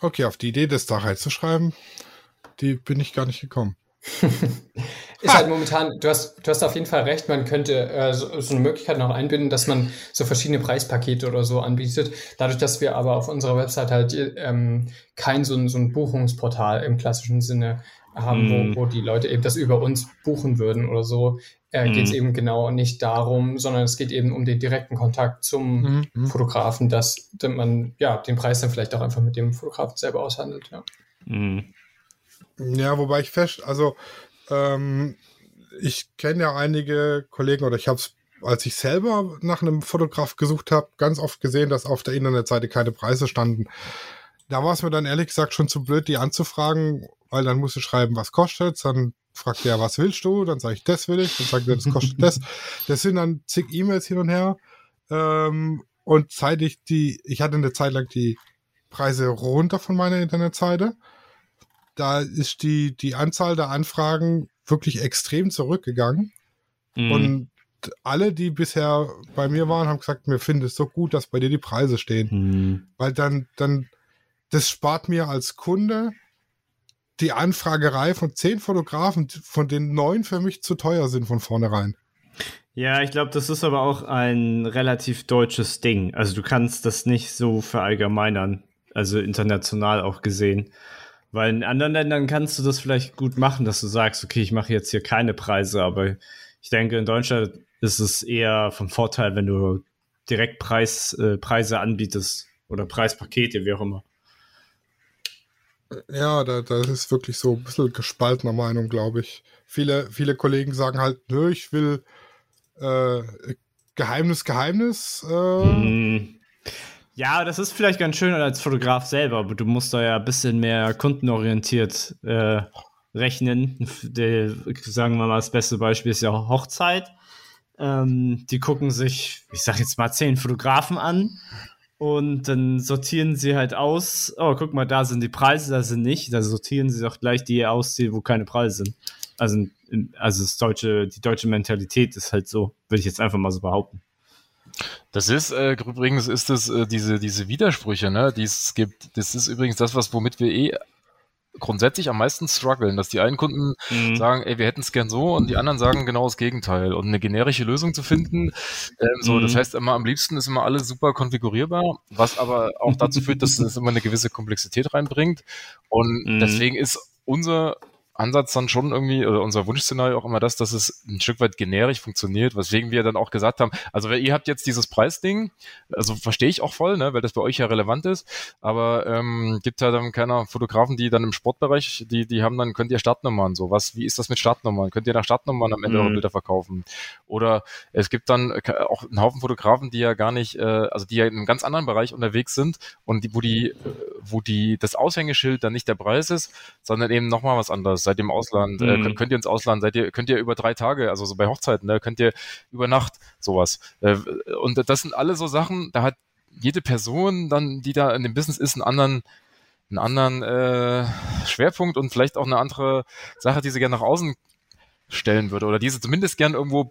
C: okay, auf die Idee, das da reinzuschreiben, die bin ich gar nicht gekommen.
E: Ist halt momentan, du hast, du hast auf jeden Fall recht, man könnte äh, so, so, eine Möglichkeit noch einbinden, dass man so verschiedene Preispakete oder so anbietet. Dadurch, dass wir aber auf unserer Website halt ähm, kein so ein, so ein Buchungsportal im klassischen Sinne haben, mm. wo, mhm. wo die Leute eben das über uns buchen würden oder so, äh, mm. geht es eben genau nicht darum, sondern es geht eben um den direkten Kontakt zum mm. Fotografen, dass man ja den Preis dann vielleicht auch einfach mit dem Fotografen selber aushandelt. Ja.
C: Ja, wobei ich fest, also ähm, ich kenne ja einige Kollegen oder ich habe es, als ich selber nach einem Fotograf gesucht habe, ganz oft gesehen, dass auf der Internetseite keine Preise standen. Da war es mir dann ehrlich gesagt schon zu blöd, die anzufragen, weil dann musst du schreiben, was kostet, dann fragt der, was willst du? Dann sage ich, das will ich, dann sagt er, das kostet das. Das sind dann zig E-Mails hin und her. Ähm, und seit ich die, ich hatte eine Zeit lang die Preise runter von meiner Internetseite da ist die, die Anzahl der Anfragen wirklich extrem zurückgegangen.
B: Mhm.
C: Und alle, die bisher bei mir waren, haben gesagt, mir finde es so gut, dass bei dir die Preise stehen.
B: Mhm.
C: Weil dann, dann, das spart mir als Kunde die Anfragerei von zehn Fotografen, von denen neun für mich zu teuer sind von vornherein.
B: Ja, ich glaube, das ist aber auch ein relativ deutsches Ding. Also du kannst das nicht so verallgemeinern, also international auch gesehen. Weil in anderen Ländern kannst du das vielleicht gut machen, dass du sagst, okay, ich mache jetzt hier keine Preise, aber ich denke, in Deutschland ist es eher vom Vorteil, wenn du direkt Preis, äh, Preise anbietest oder Preispakete, wie auch immer.
C: Ja, da, da ist wirklich so ein bisschen gespaltener Meinung, glaube ich. Viele, viele Kollegen sagen halt, nö, ich will äh, Geheimnis, Geheimnis. Äh,
B: Mm. Ja, das ist vielleicht ganz schön als Fotograf selber, aber du musst da ja ein bisschen mehr kundenorientiert äh, rechnen. Der, sagen wir mal, das beste Beispiel ist ja Hochzeit. Ähm, die gucken sich, ich sag jetzt mal, zehn Fotografen an und dann sortieren sie halt aus. Oh, guck mal, da sind die Preise, da sind nicht. Da sortieren sie auch gleich die aus, die, wo keine Preise sind. Also, also das deutsche, die deutsche Mentalität ist halt so, würde ich jetzt einfach mal so behaupten.
D: Das ist äh, übrigens ist es äh, diese diese Widersprüche, ne, die es gibt. Das ist übrigens das, was womit wir eh grundsätzlich am meisten strugglen, dass die einen Kunden
B: Mhm.
D: sagen, ey, wir hätten es gern so und die anderen sagen genau das Gegenteil. Und eine generische Lösung zu finden, ähm, so,
B: Mhm.
D: das heißt immer am liebsten ist immer alles super konfigurierbar, was aber auch dazu führt, dass es immer eine gewisse Komplexität reinbringt. Und
B: Mhm.
D: deswegen ist unser Ansatz dann schon irgendwie, oder unser Wunschszenario auch immer das, dass es ein Stück weit generisch funktioniert, weswegen wir dann auch gesagt haben, also ihr habt jetzt dieses Preisding, also verstehe ich auch voll, ne, weil das bei euch ja relevant ist, aber ähm, gibt ja dann keiner Fotografen, die dann im Sportbereich, die, die haben dann, könnt ihr Startnummern, so was, wie ist das mit Startnummern? Könnt ihr nach Startnummern am Ende
B: Mhm.
D: eure Bilder verkaufen? Oder es gibt dann auch einen Haufen Fotografen, die ja gar nicht, äh, also die ja in einem ganz anderen Bereich unterwegs sind und die, wo die, äh, wo die das Aushängeschild dann nicht der Preis ist, sondern eben nochmal was anderes. Seid ihr im Ausland, äh,
B: Mhm.
D: könnt, könnt ihr ins Ausland, seid ihr, könnt ihr über drei Tage, also so bei Hochzeiten, ne, könnt ihr über Nacht sowas. Äh, und das sind alle so Sachen, da hat jede Person dann, die da in dem Business ist, einen anderen, einen anderen äh, Schwerpunkt und vielleicht auch eine andere Sache, die sie gerne nach außen stellen würde oder die sie zumindest gern irgendwo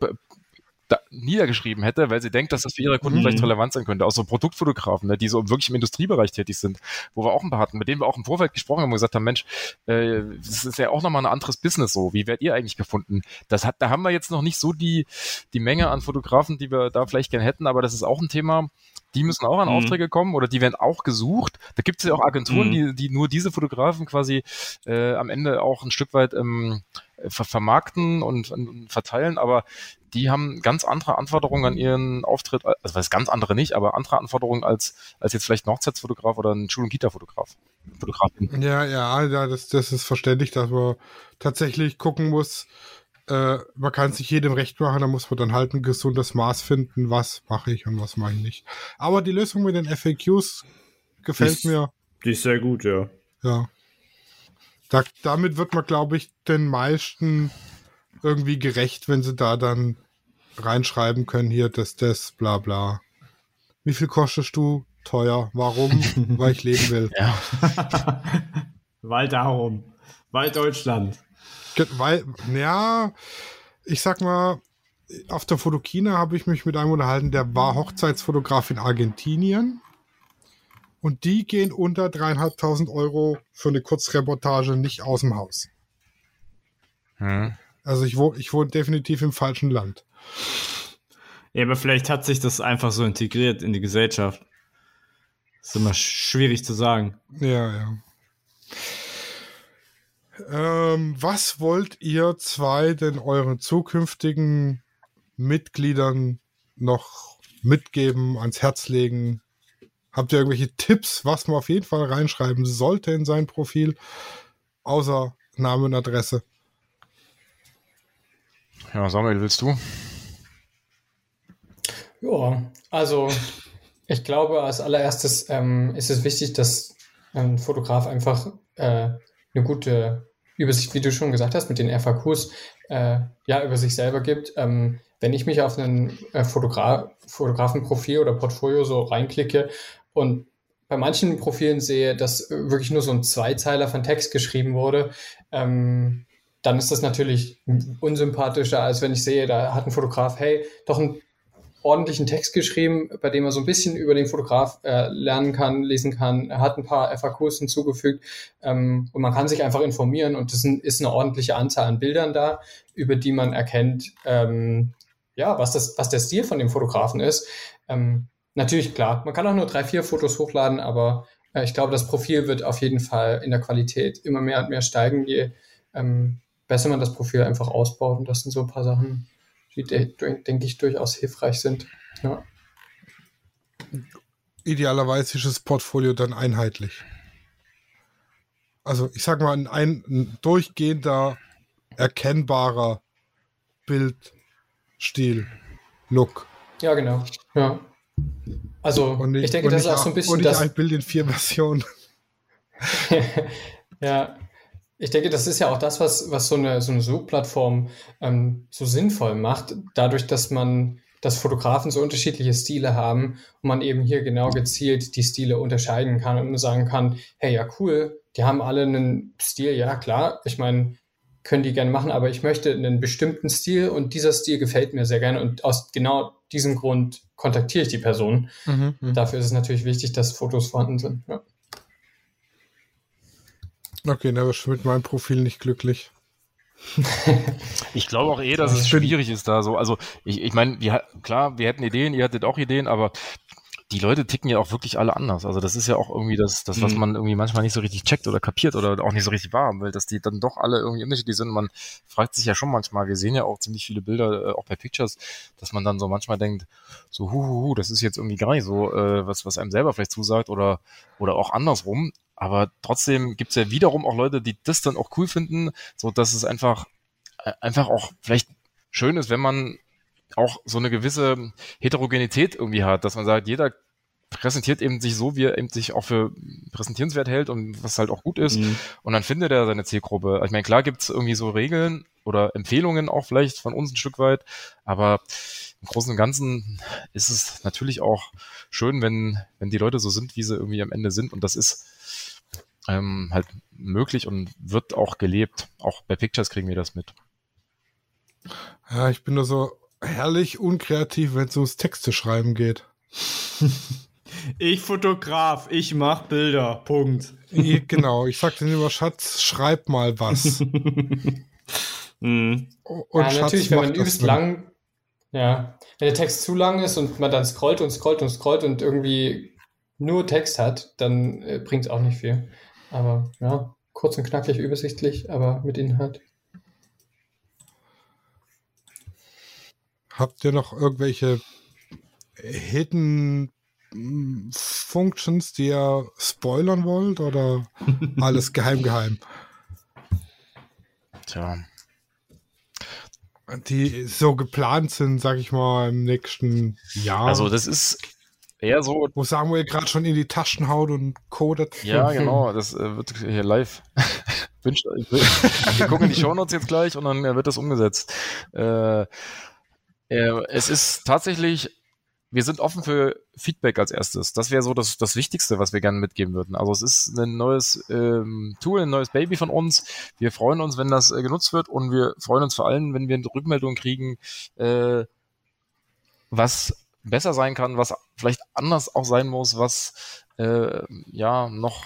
D: niedergeschrieben hätte, weil sie denkt, dass das für ihre Kunden
B: Mhm.
D: vielleicht relevant sein könnte. Auch so Produktfotografen, ne, die so wirklich im Industriebereich tätig sind, wo wir auch ein paar hatten, mit denen wir auch im Vorfeld gesprochen haben und gesagt haben, Mensch, äh, das ist ja auch nochmal ein anderes Business so. Wie werdet ihr eigentlich gefunden? Das hat, da haben wir jetzt noch nicht so die, die Menge an Fotografen, die wir da vielleicht gerne hätten, aber das ist auch ein Thema, die müssen auch an
B: Mhm.
D: Aufträge kommen oder die werden auch gesucht. Da gibt es ja auch Agenturen,
B: Mhm.
D: die, die nur diese Fotografen quasi äh, am Ende auch ein Stück weit ähm, ver vermarkten und, und verteilen, aber die haben ganz andere Anforderungen an ihren Auftritt, also was ganz andere nicht, aber andere Anforderungen als, als jetzt vielleicht ein Hochzeitsfotograf oder ein Schul- und Kita-Fotograf. Fotografin.
C: Ja, ja, ja das, das ist verständlich, dass man tatsächlich gucken muss. Äh, man kann sich jedem recht machen, da muss man dann halt ein gesundes Maß finden, was mache ich und was mache ich nicht. Aber die Lösung mit den FAQs gefällt
B: Ist-
C: mir.
B: Die ist sehr gut, ja.
C: Ja. Da, damit wird man, glaube ich, den meisten irgendwie gerecht, wenn sie da dann reinschreiben können, hier, das, das, bla bla. Wie viel kostest du? Teuer. Warum? Weil ich leben will.
D: Ja.
B: Weil darum. Weil Deutschland.
C: Weil, ja, ich sag mal, auf der Fotokina habe ich mich mit einem unterhalten, der war Hochzeitsfotograf in Argentinien. Und die gehen unter dreieinhalbtausend Euro für eine Kurzreportage nicht aus dem Haus.
D: Hm.
C: Also ich wohne, ich wohne definitiv im falschen Land.
B: Ja, aber vielleicht hat sich das einfach so integriert in die Gesellschaft. ist immer schwierig zu sagen.
C: Ja, ja. Ähm, was wollt ihr zwei denn euren zukünftigen Mitgliedern noch mitgeben, ans Herz legen? Habt ihr irgendwelche Tipps, was man auf jeden Fall reinschreiben sollte in sein Profil, außer Name und Adresse?
D: ja, Samuel, willst du?
E: Ja, also ich glaube, als allererstes ähm, ist es wichtig, dass ein Fotograf einfach äh, eine gute Übersicht, wie du schon gesagt hast, mit den FAQs, äh, ja, über sich selber gibt. Ähm, wenn ich mich auf einen äh, Fotogra Fotografenprofil oder Portfolio so reinklicke und bei manchen Profilen sehe, dass wirklich nur so ein Zweizeiler von Text geschrieben wurde, ähm, dann ist das natürlich unsympathischer, als wenn ich sehe, da hat ein Fotograf, hey, doch einen ordentlichen Text geschrieben, bei dem er so ein bisschen über den Fotograf äh, lernen kann, lesen kann. Er hat ein paar FAQs hinzugefügt ähm, und man kann sich einfach informieren und es ist eine ordentliche Anzahl an Bildern da, über die man erkennt, ähm, ja, was, das, was der Stil von dem Fotografen ist. Ähm, natürlich, klar, man kann auch nur drei, vier Fotos hochladen, aber äh, ich glaube, das Profil wird auf jeden Fall in der Qualität immer mehr und mehr steigen, je ähm, besser man das Profil einfach ausbaut. Und das sind so ein paar Sachen, die, denke ich, durchaus hilfreich sind. Ja.
C: Idealerweise ist das Portfolio dann einheitlich. Also ich sag mal, ein, ein durchgehender, erkennbarer Bildstil, Look.
E: Ja, genau. Ja. Also
C: nicht,
E: ich denke, das ist auch so ein bisschen.
C: Und nicht ein Bild in vier Versionen.
E: ja, ich denke, das ist ja auch das, was, was so eine, so eine Suchplattform ähm, so sinnvoll macht, dadurch, dass man, dass Fotografen so unterschiedliche Stile haben und man eben hier genau gezielt die Stile unterscheiden kann und sagen kann, hey, ja, cool, die haben alle einen Stil, ja, klar, ich meine, können die gerne machen, aber ich möchte einen bestimmten Stil und dieser Stil gefällt mir sehr gerne und aus genau diesem Grund kontaktiere ich die Person. Mhm, mhm. Dafür ist es natürlich wichtig, dass Fotos vorhanden sind. Ja.
C: Okay, da wirst du mit meinem Profil nicht glücklich.
D: ich glaube auch eh, dass es schwierig ist da so. Also ich, ich meine, wir, klar, wir hätten Ideen, ihr hattet auch Ideen, aber die Leute ticken ja auch wirklich alle anders. Also das ist ja auch irgendwie das, das was mhm. man irgendwie manchmal nicht so richtig checkt oder kapiert oder auch nicht so richtig wahrhaben will, dass die dann doch alle irgendwie unterschiedlich sind. Man fragt sich ja schon manchmal, wir sehen ja auch ziemlich viele Bilder, äh, auch bei Pictures, dass man dann so manchmal denkt, so hu, hu, hu das ist jetzt irgendwie gar nicht so, äh, was, was einem selber vielleicht zusagt oder, oder auch andersrum. Aber trotzdem gibt's ja wiederum auch Leute, die das dann auch cool finden, so dass es einfach, äh, einfach auch vielleicht schön ist, wenn man auch so eine gewisse Heterogenität irgendwie hat, dass man sagt, jeder präsentiert eben sich so, wie er eben sich auch für präsentierenswert hält und was halt auch gut ist. Mhm. Und dann findet er seine Zielgruppe. Ich meine, klar gibt's irgendwie so Regeln oder Empfehlungen auch vielleicht von uns ein Stück weit, aber im Großen und Ganzen ist es natürlich auch schön, wenn, wenn die Leute so sind, wie sie irgendwie am Ende sind. Und das ist ähm, halt möglich und wird auch gelebt. Auch bei Pictures kriegen wir das mit.
C: Ja, ich bin nur so herrlich unkreativ, wenn es ums Texte schreiben geht.
B: ich Fotograf, ich mach Bilder. Punkt.
C: Ich, genau, ich sagte immer, Schatz, schreib mal was.
E: mhm. Und ja, Schatz natürlich, wenn man übelst lang, ja, wenn der Text zu lang ist und man dann scrollt und scrollt und scrollt und irgendwie nur Text hat, dann äh, bringt es auch nicht viel. Aber ja, kurz und knackig, übersichtlich, aber mit Inhalt.
C: Habt ihr noch irgendwelche Hidden hm, Functions, die ihr spoilern wollt oder alles geheim geheim?
D: Tja.
C: Die so geplant sind, sag ich mal, im nächsten Jahr.
D: Also das ist eher so.
C: Wo Samuel gerade schon in die Taschen haut und codet.
D: Ja, genau, das äh, wird hier live. Wünscht, wir gucken die Shownotes jetzt gleich und dann äh, wird das umgesetzt. Äh, äh, es ist tatsächlich, wir sind offen für Feedback als erstes. Das wäre so das, das Wichtigste, was wir gerne mitgeben würden. Also es ist ein neues ähm, Tool, ein neues Baby von uns. Wir freuen uns, wenn das äh, genutzt wird und wir freuen uns vor allem, wenn wir eine Rückmeldung kriegen, äh, was besser sein kann, was vielleicht anders auch sein muss, was äh, ja noch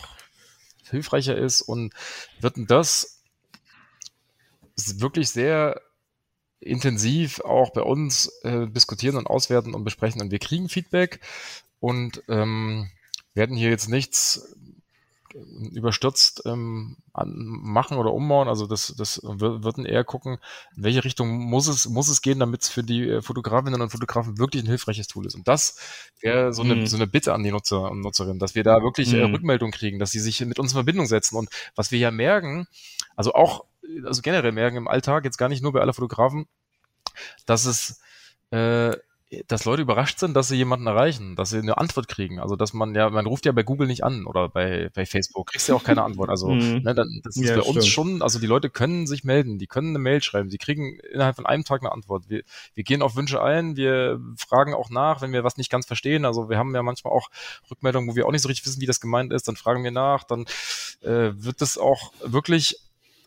D: hilfreicher ist und wird das wirklich sehr intensiv auch bei uns äh, diskutieren und auswerten und besprechen. Und wir kriegen Feedback und ähm, werden hier jetzt nichts überstürzt ähm, machen oder umbauen. Also das, das würden eher gucken, in welche Richtung muss es, muss es gehen, damit es für die äh, Fotografinnen und Fotografen wirklich ein hilfreiches Tool ist. Und das wäre so eine, mm. so eine Bitte an die Nutzer und Nutzerinnen, dass wir da wirklich äh, mhm. Rückmeldung kriegen, dass sie sich mit uns in Verbindung setzen. Und was wir ja merken, also auch, also generell merken im Alltag, jetzt gar nicht nur bei aller Fotografen, dass es äh, dass Leute überrascht sind, dass sie jemanden erreichen, dass sie eine Antwort kriegen. Also dass man ja, man ruft ja bei Google nicht an oder bei, bei Facebook, kriegst ja auch keine Antwort. Also mhm. ne, dann, das ist ja, bei stimmt. uns schon, also die Leute können sich melden, die können eine Mail schreiben, die kriegen innerhalb von einem Tag eine Antwort. Wir, wir gehen auf Wünsche ein, wir fragen auch nach, wenn wir was nicht ganz verstehen. Also wir haben ja manchmal auch Rückmeldungen, wo wir auch nicht so richtig wissen, wie das gemeint ist, dann fragen wir nach, dann äh, wird das auch wirklich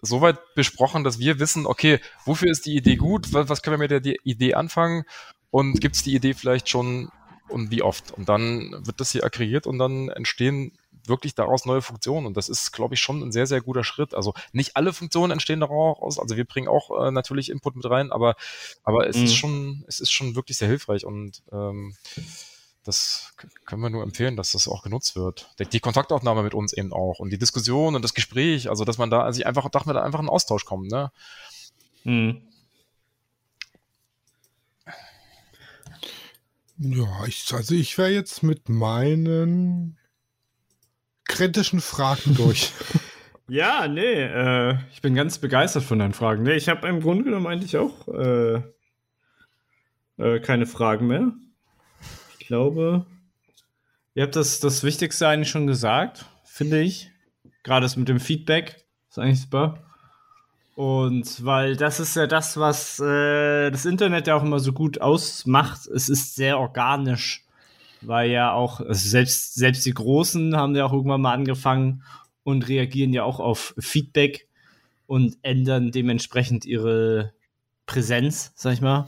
D: soweit besprochen, dass wir wissen, okay, wofür ist die Idee gut, was, was können wir mit der Idee anfangen und gibt es die Idee vielleicht schon und wie oft? Und dann wird das hier aggregiert und dann entstehen wirklich daraus neue Funktionen. Und das ist, glaube ich, schon ein sehr, sehr guter Schritt. Also nicht alle Funktionen entstehen daraus. Also wir bringen auch äh, natürlich Input mit rein, aber, aber es mhm. ist schon, es ist schon wirklich sehr hilfreich und ähm, das können wir nur empfehlen, dass das auch genutzt wird. Die Kontaktaufnahme mit uns eben auch und die Diskussion und das Gespräch, also dass man da also einfach, dass man da einfach in Austausch kommt, ne? Mhm.
C: Ja, ich, also ich wäre jetzt mit meinen kritischen Fragen durch.
B: ja, nee, äh, ich bin ganz begeistert von deinen Fragen. Nee, ich habe im Grunde genommen eigentlich auch äh, äh, keine Fragen mehr. Ich glaube, ihr habt das, das Wichtigste eigentlich schon gesagt, finde ich. Gerade das mit dem Feedback ist eigentlich super. Und weil das ist ja das, was äh, das Internet ja auch immer so gut ausmacht. Es ist sehr organisch, weil ja auch also selbst selbst die Großen haben ja auch irgendwann mal angefangen und reagieren ja auch auf Feedback und ändern dementsprechend ihre Präsenz, sag ich mal.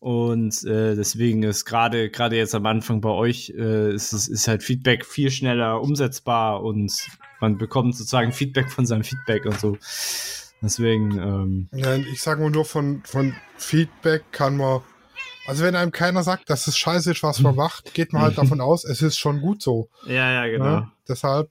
B: Und äh, deswegen ist gerade gerade jetzt am Anfang bei euch äh, ist, ist halt Feedback viel schneller umsetzbar und man bekommt sozusagen Feedback von seinem Feedback und so. Deswegen. Ähm,
C: ja, ich sage mal nur von, von Feedback kann man. Also wenn einem keiner sagt, dass es scheiße ist, was man macht, geht man halt davon aus, es ist schon gut so.
B: Ja, ja, genau. Ja,
C: deshalb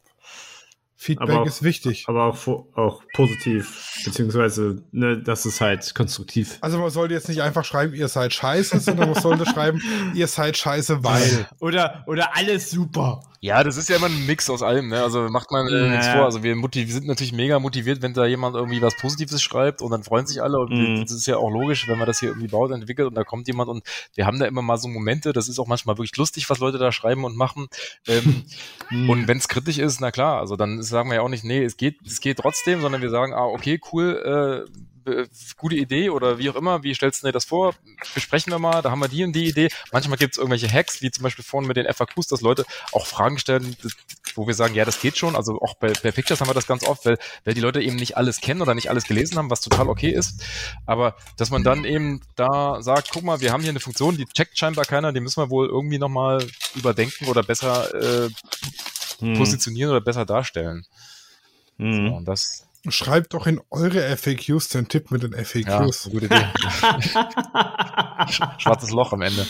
C: Feedback
B: auch,
C: ist wichtig.
B: Aber auch, auch positiv, beziehungsweise, ne, das ist halt konstruktiv.
C: Also man sollte jetzt nicht einfach schreiben, ihr seid scheiße, sondern man sollte schreiben, ihr seid scheiße, weil.
B: Oder, oder alles super.
D: Ja, das ist ja immer ein Mix aus allem, ne? Also macht man äh, nichts vor. Also wir, wir, sind natürlich mega motiviert, wenn da jemand irgendwie was Positives schreibt und dann freuen sich alle. Und mm. das ist ja auch logisch, wenn man das hier irgendwie baut, entwickelt und da kommt jemand und wir haben da immer mal so Momente, das ist auch manchmal wirklich lustig, was Leute da schreiben und machen. Ähm, mm. Und wenn es kritisch ist, na klar, also dann sagen wir ja auch nicht, nee, es geht, es geht trotzdem, sondern wir sagen, ah, okay, cool, äh, äh, gute Idee oder wie auch immer, wie stellst du dir das vor? Besprechen wir mal, da haben wir die und die Idee. Manchmal gibt es irgendwelche Hacks, wie zum Beispiel vorhin mit den FAQs, dass Leute auch Fragen stellen, wo wir sagen, ja, das geht schon. Also auch bei, bei Pictures haben wir das ganz oft, weil, weil die Leute eben nicht alles kennen oder nicht alles gelesen haben, was total okay ist. Aber dass man dann eben da sagt, guck mal, wir haben hier eine Funktion, die checkt scheinbar keiner, die müssen wir wohl irgendwie nochmal überdenken oder besser äh, hm. positionieren oder besser darstellen. Hm. So, und das,
C: Schreibt doch in eure FAQs den Tipp mit den FAQs.
D: Ja, gute Idee. Schwarzes Loch am Ende.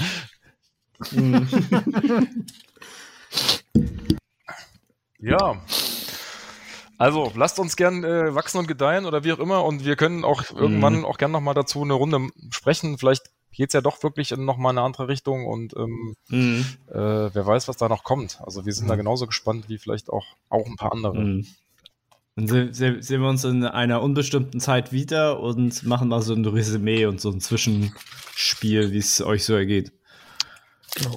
D: ja. Also, lasst uns gern äh, wachsen und gedeihen oder wie auch immer und wir können auch irgendwann mhm. auch gern nochmal dazu eine Runde sprechen. Vielleicht geht es ja doch wirklich in nochmal eine andere Richtung und ähm, mhm. äh, wer weiß, was da noch kommt. Also wir sind mhm. da genauso gespannt wie vielleicht auch, auch ein paar andere.
B: Mhm. Dann sehen wir uns in einer unbestimmten Zeit wieder und machen mal so ein Resümee und so ein Zwischenspiel, wie es euch so ergeht.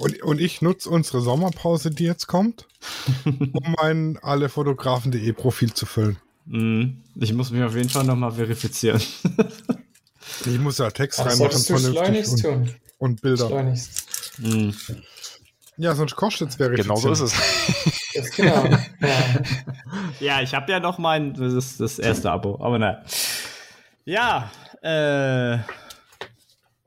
C: Und, und ich nutze unsere Sommerpause, die jetzt kommt, um mein allefotografen.de Profil zu füllen.
B: Mm, ich muss mich auf jeden Fall nochmal verifizieren.
C: ich muss ja Text reinmachen, vernünftig und, und Bilder. Schleunigst. Mm. Ja, sonst kostet es
D: Verifizierung. Genau so ist
B: es. Genau. Ja, ja ich habe ja noch mein, das ist das erste Abo, aber naja. Ja, äh,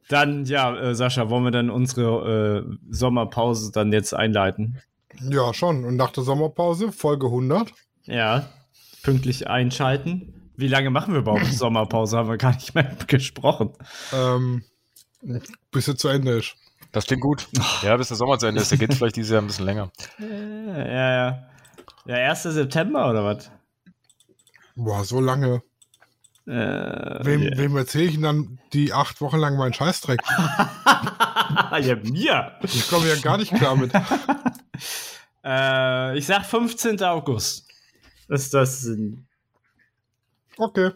B: dann, ja, äh, Sascha, wollen wir dann unsere äh, Sommerpause dann jetzt einleiten?
C: Ja, schon. Und nach der Sommerpause, Folge 100.
B: Ja, pünktlich einschalten. Wie lange machen wir überhaupt Sommerpause? Haben wir gar nicht mehr gesprochen.
C: Ähm, bis sie zu Ende ist.
D: Das klingt gut. Ja, bis der Sommer zu Ende ist. Der geht vielleicht dieses Jahr ein bisschen länger.
B: Ja, ja. Ja, 1. September oder was?
C: Boah, so lange. Äh, wem, yeah. wem erzähle ich denn dann die acht Wochen lang meinen Scheißdreck?
B: ja, mir.
C: Ich komme ja gar nicht klar mit.
B: äh, ich sag 15. August. Ist das.
C: Okay.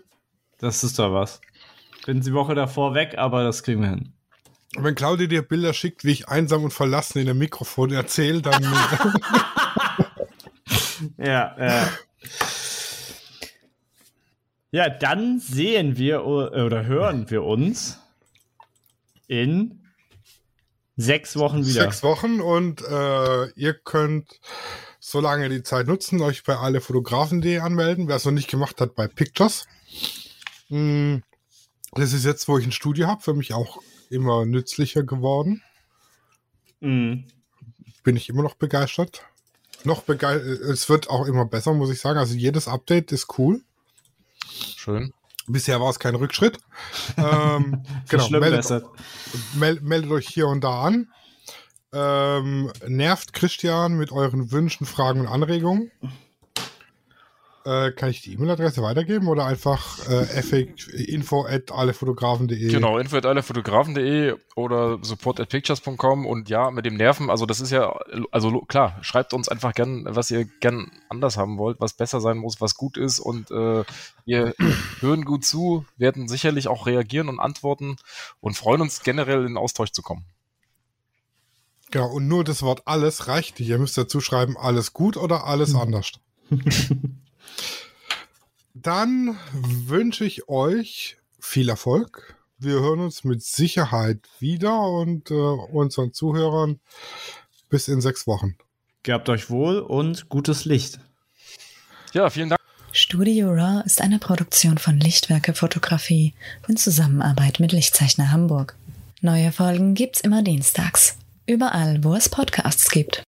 B: Das ist doch was. Bin die Woche davor weg, aber das kriegen wir hin.
C: Wenn Claudia dir Bilder schickt, wie ich einsam und verlassen in dem Mikrofon erzähle, dann.
B: ja, ja. Ja, dann sehen wir oder hören wir uns in sechs Wochen wieder.
C: Sechs Wochen und äh, ihr könnt so lange die Zeit nutzen, euch bei allefotografen.de anmelden. Wer es noch nicht gemacht hat, bei Pictures. Hm, das ist jetzt, wo ich ein Studio habe, für mich auch immer nützlicher geworden. Mhm. Bin ich immer noch begeistert. Noch begeistert. Es wird auch immer besser, muss ich sagen. Also jedes Update ist cool.
D: Schön.
C: Bisher war es kein Rückschritt. ähm, genau, meldet, meld, meldet, euch hier und da an. Ähm, nervt Christian mit euren Wünschen, Fragen und Anregungen. Äh, kann ich die E-Mail-Adresse weitergeben oder einfach äh, info at allefotografen.de?
D: Genau, info at allefotografen.de oder support at pictures.com und ja, mit dem Nerven, also das ist ja, also klar, schreibt uns einfach gern, was ihr gern anders haben wollt, was besser sein muss, was gut ist und äh, wir hören gut zu, werden sicherlich auch reagieren und antworten und freuen uns generell in Austausch zu kommen.
C: Genau, und nur das Wort alles reicht nicht. Ihr müsst dazu schreiben, alles gut oder alles anders. Dann wünsche ich euch viel Erfolg. Wir hören uns mit Sicherheit wieder und äh, unseren Zuhörern bis in sechs Wochen.
B: Gehabt euch wohl und gutes Licht.
D: Ja, vielen Dank.
A: Studio Raw ist eine Produktion von Lichtwerke Fotografie in Zusammenarbeit mit Lichtzeichner Hamburg. Neue Folgen gibt's immer dienstags. Überall, wo es Podcasts gibt.